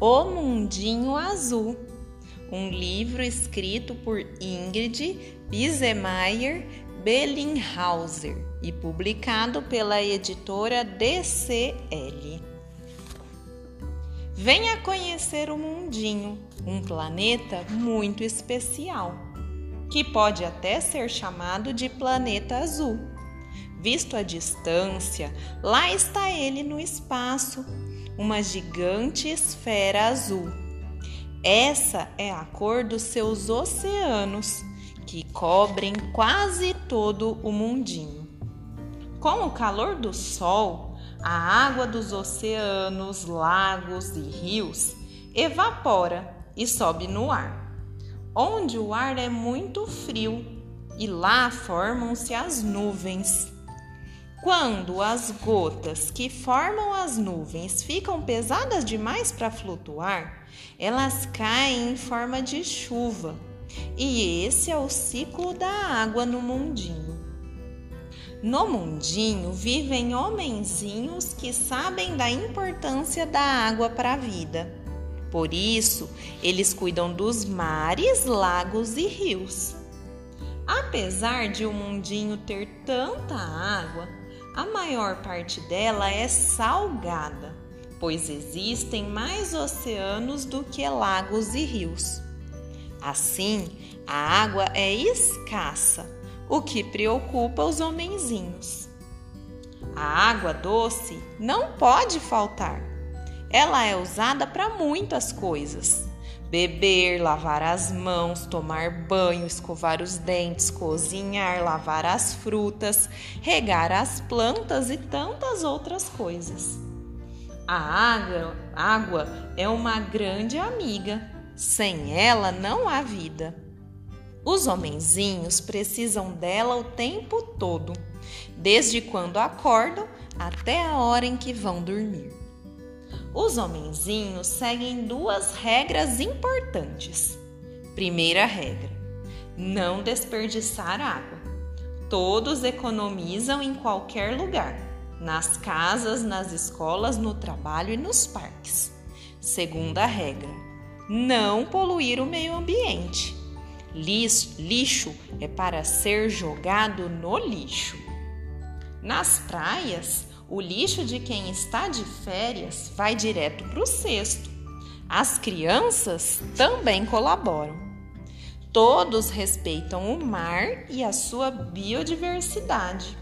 O Mundinho Azul, um livro escrito por Ingrid Bisemeyer Bellinghauser e publicado pela editora DCL. Venha conhecer o Mundinho, um planeta muito especial, que pode até ser chamado de planeta azul. Visto à distância, lá está ele no espaço, uma gigante esfera azul. Essa é a cor dos seus oceanos, que cobrem quase todo o mundinho. Com o calor do sol, a água dos oceanos, lagos e rios evapora e sobe no ar, onde o ar é muito frio e lá formam-se as nuvens. Quando as gotas que formam as nuvens ficam pesadas demais para flutuar, elas caem em forma de chuva. E esse é o ciclo da água no mundinho. No mundinho vivem homenzinhos que sabem da importância da água para a vida. Por isso, eles cuidam dos mares, lagos e rios. Apesar de o mundinho ter tanta água, a maior parte dela é salgada, pois existem mais oceanos do que lagos e rios. Assim, a água é escassa, o que preocupa os homenzinhos. A água doce não pode faltar. Ela é usada para muitas coisas beber, lavar as mãos, tomar banho, escovar os dentes, cozinhar, lavar as frutas, regar as plantas e tantas outras coisas. A água, água é uma grande amiga. Sem ela não há vida. Os homenzinhos precisam dela o tempo todo, desde quando acordam até a hora em que vão dormir. Os homenzinhos seguem duas regras importantes. Primeira regra: não desperdiçar água. Todos economizam em qualquer lugar, nas casas, nas escolas, no trabalho e nos parques. Segunda regra: não poluir o meio ambiente. Lixo é para ser jogado no lixo. Nas praias, o lixo de quem está de férias vai direto para o cesto. As crianças também colaboram. Todos respeitam o mar e a sua biodiversidade.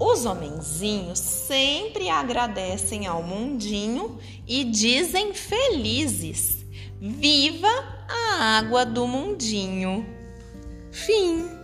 Os homenzinhos sempre agradecem ao mundinho e dizem felizes: Viva a água do mundinho! Fim.